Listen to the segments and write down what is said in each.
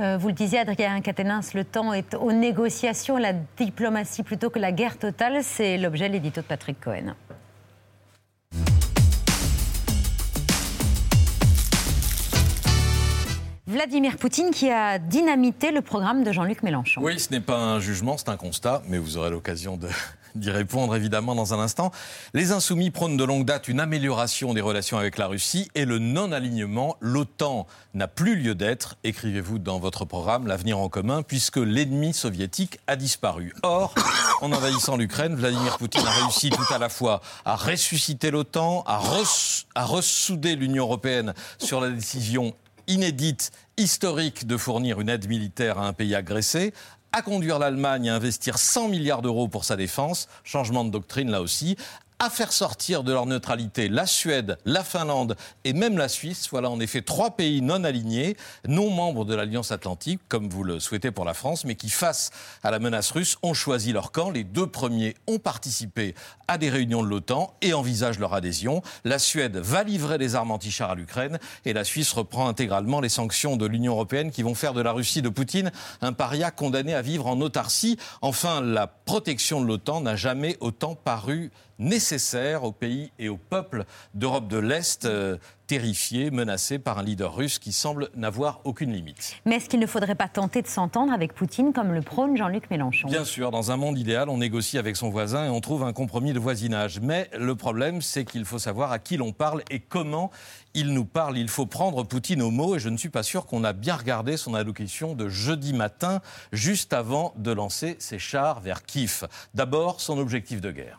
Euh, vous le disiez, Adrien Caténins, le temps est aux négociations, la diplomatie plutôt que la guerre totale. C'est l'objet de l'édito de Patrick Cohen. Vladimir Poutine qui a dynamité le programme de Jean-Luc Mélenchon. Oui, ce n'est pas un jugement, c'est un constat, mais vous aurez l'occasion d'y répondre évidemment dans un instant. Les insoumis prônent de longue date une amélioration des relations avec la Russie et le non-alignement. L'OTAN n'a plus lieu d'être, écrivez-vous dans votre programme, l'avenir en commun, puisque l'ennemi soviétique a disparu. Or, en envahissant l'Ukraine, Vladimir Poutine a réussi tout à la fois à ressusciter l'OTAN, à, à ressouder l'Union européenne sur la décision inédite, historique de fournir une aide militaire à un pays agressé, à conduire l'Allemagne à investir 100 milliards d'euros pour sa défense, changement de doctrine là aussi, à faire sortir de leur neutralité la Suède, la Finlande et même la Suisse. Voilà en effet trois pays non alignés, non membres de l'Alliance Atlantique, comme vous le souhaitez pour la France, mais qui, face à la menace russe, ont choisi leur camp. Les deux premiers ont participé à des réunions de l'OTAN et envisagent leur adhésion. La Suède va livrer des armes anti-chars à l'Ukraine et la Suisse reprend intégralement les sanctions de l'Union européenne qui vont faire de la Russie de Poutine un paria condamné à vivre en autarcie. Enfin, la protection de l'OTAN n'a jamais autant paru nécessaire aux pays et aux peuples d'Europe de l'Est, euh, terrifiés, menacés par un leader russe qui semble n'avoir aucune limite. Mais est-ce qu'il ne faudrait pas tenter de s'entendre avec Poutine comme le prône Jean-Luc Mélenchon? Bien sûr, dans un monde idéal, on négocie avec son voisin et on trouve un compromis de voisinage. Mais le problème, c'est qu'il faut savoir à qui l'on parle et comment il nous parle. Il faut prendre Poutine au mot et je ne suis pas sûr qu'on a bien regardé son allocution de jeudi matin, juste avant de lancer ses chars vers Kiev. D'abord, son objectif de guerre.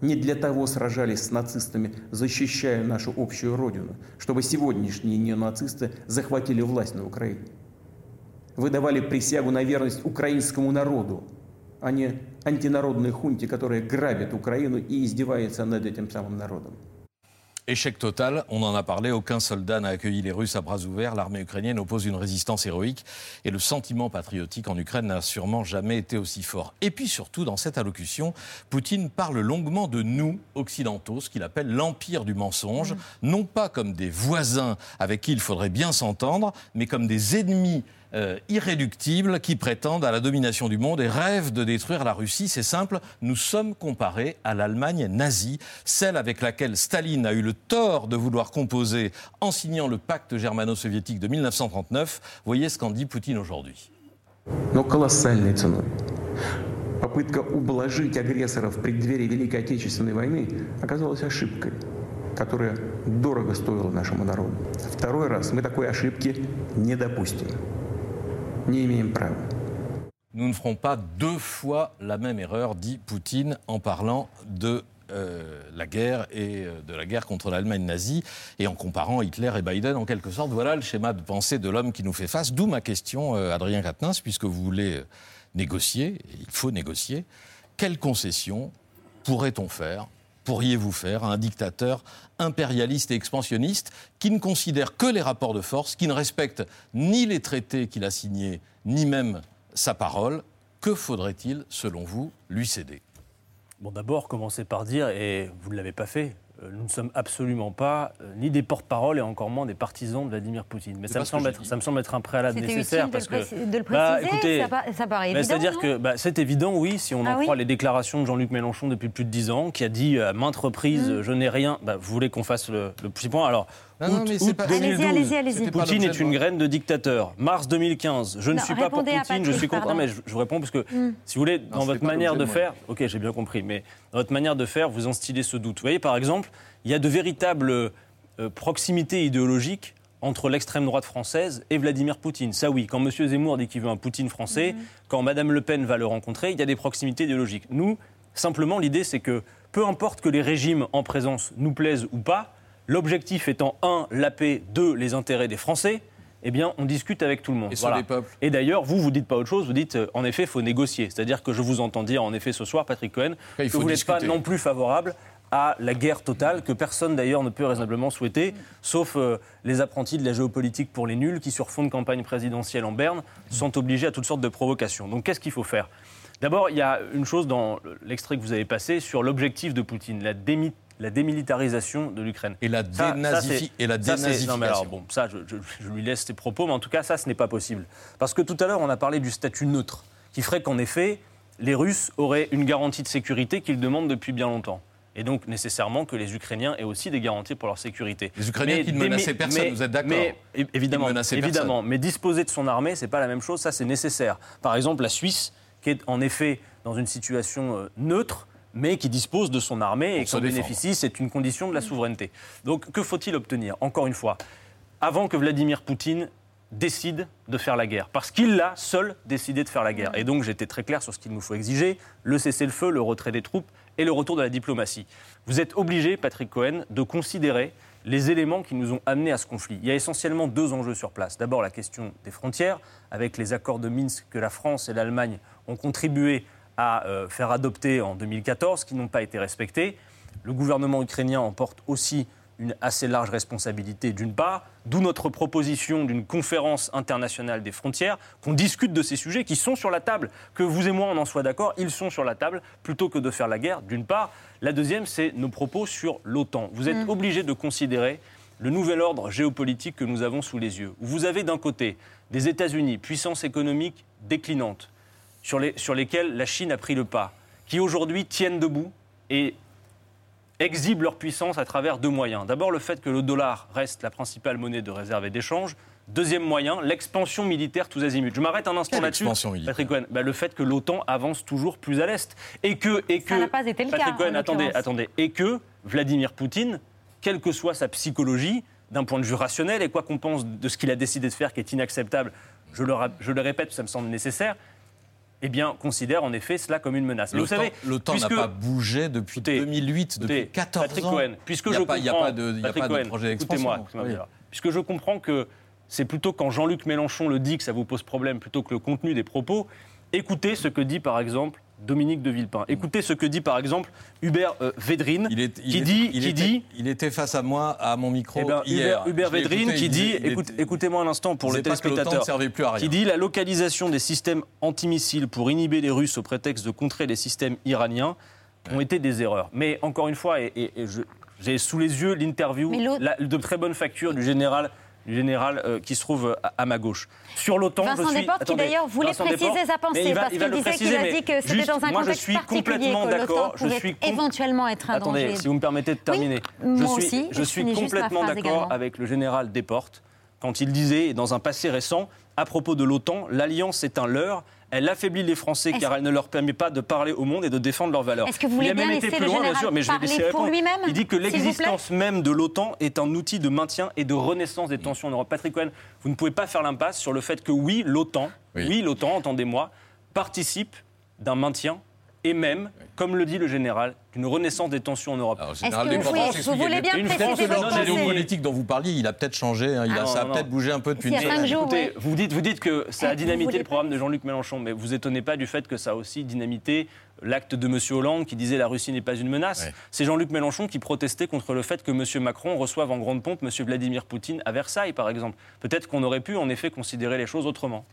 не для того сражались с нацистами, защищая нашу общую родину, чтобы сегодняшние неонацисты захватили власть на Украине. Вы давали присягу на верность украинскому народу, а не антинародной хунте, которая грабит Украину и издевается над этим самым народом. Échec total, on en a parlé, aucun soldat n'a accueilli les Russes à bras ouverts, l'armée ukrainienne oppose une résistance héroïque et le sentiment patriotique en Ukraine n'a sûrement jamais été aussi fort. Et puis surtout, dans cette allocution, Poutine parle longuement de nous, occidentaux, ce qu'il appelle l'empire du mensonge, non pas comme des voisins avec qui il faudrait bien s'entendre, mais comme des ennemis euh, irréductibles qui prétendent à la domination du monde et rêvent de détruire la Russie. C'est simple, nous sommes comparés à l'Allemagne nazie, celle avec laquelle Staline a eu le tort de vouloir composer en signant le pacte germano-soviétique de 1939. Voyez ce qu'en dit Poutine aujourd'hui. Но колоссальной ценой. Попытка ублажить агрессора в преддверии Великой Отечественной войны оказалась ошибкой, которая дорого стоила нашему народу. Второй раз мы такой ошибки не допустим. Nous ne ferons pas deux fois la même erreur, dit Poutine en parlant de euh, la guerre et euh, de la guerre contre l'Allemagne nazie et en comparant Hitler et Biden en quelque sorte. Voilà le schéma de pensée de l'homme qui nous fait face. D'où ma question, euh, Adrien Quatennens, puisque vous voulez négocier, il faut négocier. Quelles concessions pourrait-on faire pourriez-vous faire à un dictateur impérialiste et expansionniste qui ne considère que les rapports de force, qui ne respecte ni les traités qu'il a signés, ni même sa parole Que faudrait-il, selon vous, lui céder? Bon, d'abord, commencez par dire, et vous ne l'avez pas fait, nous ne sommes absolument pas euh, ni des porte-parole et encore moins des partisans de Vladimir Poutine. Mais ça me, semble être, ça me, semble être, un préalable nécessaire parce que de le bah, préciser, ça, paraît évident. C'est-à-dire que bah, c'est évident, oui, si on en ah croit les déclarations de Jean-Luc Mélenchon depuis plus de dix ans, qui a dit à maintes reprises mm. je n'ai rien. Bah, vous voulez qu'on fasse le, petit point? Alors. Non, allez-y, allez-y, allez Poutine est une graine de dictateur. Mars 2015, je ne suis pas pour Poutine, je suis contre. mais je, vous réponds parce que, mm. si vous voulez, dans votre manière de faire, ok, j'ai bien compris, mais dans votre manière de faire, vous instillez ce doute. Vous voyez, par exemple, il y a de véritables euh, proximités idéologiques entre l'extrême droite française et Vladimir Poutine. Ça oui, quand M. Zemmour dit qu'il veut un Poutine français, mhm. quand Mme Le Pen va le rencontrer, il y a des proximités idéologiques. Nous, simplement, l'idée c'est que peu importe que les régimes en présence nous plaisent ou pas, l'objectif étant un, la paix, deux, les intérêts des Français, eh bien, on discute avec tout le monde. Et sur les peuples Et d'ailleurs, vous, vous dites pas autre chose, vous dites, euh, en effet, il faut négocier. C'est-à-dire que je vous entends dire, en effet, ce soir, Patrick Cohen, que vous n'êtes pas non plus favorable à la guerre totale, que personne d'ailleurs ne peut raisonnablement souhaiter, sauf euh, les apprentis de la géopolitique pour les nuls qui, sur fond de campagne présidentielle en berne, sont obligés à toutes sortes de provocations. Donc qu'est-ce qu'il faut faire? D'abord, il y a une chose dans l'extrait que vous avez passé sur l'objectif de Poutine, la la démilitarisation de l'Ukraine. Et la, dénazifi et la dénazification. non, alors, bon, ça, je, lui laisse ses propos, mais en tout cas, ça, ce n'est pas possible. Parce que tout à l'heure, on a parlé du statut neutre, qui ferait qu'en effet, les Russes auraient une garantie de sécurité qu'ils demandent depuis bien longtemps. Et donc, nécessairement, que les Ukrainiens aient aussi des garanties pour leur sécurité. Les Ukrainiens qui ne menaçaient personne, vous êtes d'accord Mais évidemment, évidemment mais disposer de son armée, c'est pas la même chose, ça c'est nécessaire. Par exemple, la Suisse, qui est en effet dans une situation euh, neutre, mais qui dispose de son armée et qui en bénéficie, c'est une condition de la souveraineté. Donc que faut-il obtenir Encore une fois, avant que Vladimir Poutine décide de faire la guerre, parce qu'il a seul décidé de faire la guerre. Et donc j'étais très clair sur ce qu'il nous faut exiger, le cessez-le-feu, le retrait des troupes et le retour de la diplomatie. Vous êtes obligé, Patrick Cohen, de considérer les éléments qui nous ont amenés à ce conflit. Il y a essentiellement deux enjeux sur place. D'abord la question des frontières, avec les accords de Minsk que la France et l'Allemagne ont contribué à euh, faire adopter en 2014, qui n'ont pas été respectés. Le gouvernement ukrainien en porte aussi une assez large responsabilité d'une part, d'où notre proposition d'une conférence internationale des frontières, qu'on discute de ces sujets qui sont sur la table, que vous et moi on en soit d'accord, ils sont sur la table, plutôt que de faire la guerre, d'une part. La deuxième, c'est nos propos sur l'OTAN. Vous êtes mm. obligé de considérer le nouvel ordre géopolitique que nous avons sous les yeux. Vous avez d'un côté des États-Unis, puissance économique déclinante, sur, les, sur lesquels la Chine a pris le pas, qui aujourd'hui tiennent debout et exhibent leur puissance à travers deux moyens. D'abord, le fait que le dollar reste la principale monnaie de réserve et d'échange. Deuxième moyen, l'expansion militaire tous azimuts. Je m'arrête un instant là-dessus. Patrick Cohen, bah, le fait que l'OTAN avance toujours plus à l'est. Et que. Et que Ça n'a pas été le Patrick Cohen, attendez, attendez. Et que Vladimir Poutine, quelle que soit sa psychologie, d'un point de vue rationnel, et quoi qu'on pense de ce qu'il a décidé de faire qui est inacceptable, je le, je le répète, ça me semble nécessaire, eh bien, considère en effet cela comme une menace. Le vous savez, l'OTAN n'a pas bougé depuis 2008, depuis 14 Patrick Cohen, puisque je comprends, il n'y a pas de, projet d'expansion. Écoutez-moi, puisque je comprends que c'est plutôt quand Jean-Luc Mélenchon le dit que ça vous pose problème plutôt que le contenu des propos. Écoutez ce que dit par exemple Dominique de Villepin. Écoutez ce que dit par exemple Hubert euh, Védrine, qui, dit, il, qui était, dit... Il était face à moi, à mon micro, eh ben, hier. Hubert, Védrine qui dit, écoutez-moi un instant pour le téléspectateur, qui dit la localisation des systèmes antimissiles pour inhiber les Russes au prétexte de contrer les systèmes iraniens ont été des erreurs. Mais encore une fois, et, j'ai sous les yeux l'interview de très bonne facture du général général euh, qui se trouve à, ma gauche. Sur l'OTAN, Vincent je suis... Desportes, qui d'ailleurs voulait préciser sa pensée, parce qu'il disait qu'il a dit que c'était dans un moi, contexte je suis complètement d'accord. Je suis éventuellement être un Attendez, si vous me permettez de terminer. je suis, aussi, je suis complètement d'accord avec le général Desportes quand il disait, dans un passé récent, à propos de l'OTAN, l'alliance est un leurre elle affaiblit les Français car elle ne leur permet pas de parler au monde et de défendre leurs valeurs. Est-ce que vous voulez bien laisser plus loin, bien sûr, mais je vais laisser répondre. Il dit que l'existence même de l'OTAN est un outil de maintien et de renaissance des tensions en Europe. Patrick Cohen, vous ne pouvez pas faire l'impasse sur le fait que oui, l'OTAN, oui l'OTAN, entendez-moi, participe d'un maintien et même, comme le dit le général, d'une renaissance des tensions en Europe. Alors, général des vous, vous, voulez bien préciser votre géopolitique dont vous parliez, il a peut-être changé, hein, il a, ah, ça a peut-être bougé un peu depuis une semaine. Écoutez, vous, dites, vous dites que ça a dynamité le programme de Jean-Luc Mélenchon, mais vous étonnez pas du fait que ça a aussi dynamité l'acte de M. Hollande qui disait la Russie n'est pas une menace. C'est Jean-Luc Mélenchon qui protestait contre le fait que M. Macron reçoive en grande pompe M. Vladimir Poutine à Versailles, par exemple. Peut-être qu'on aurait pu en effet considérer les choses autrement.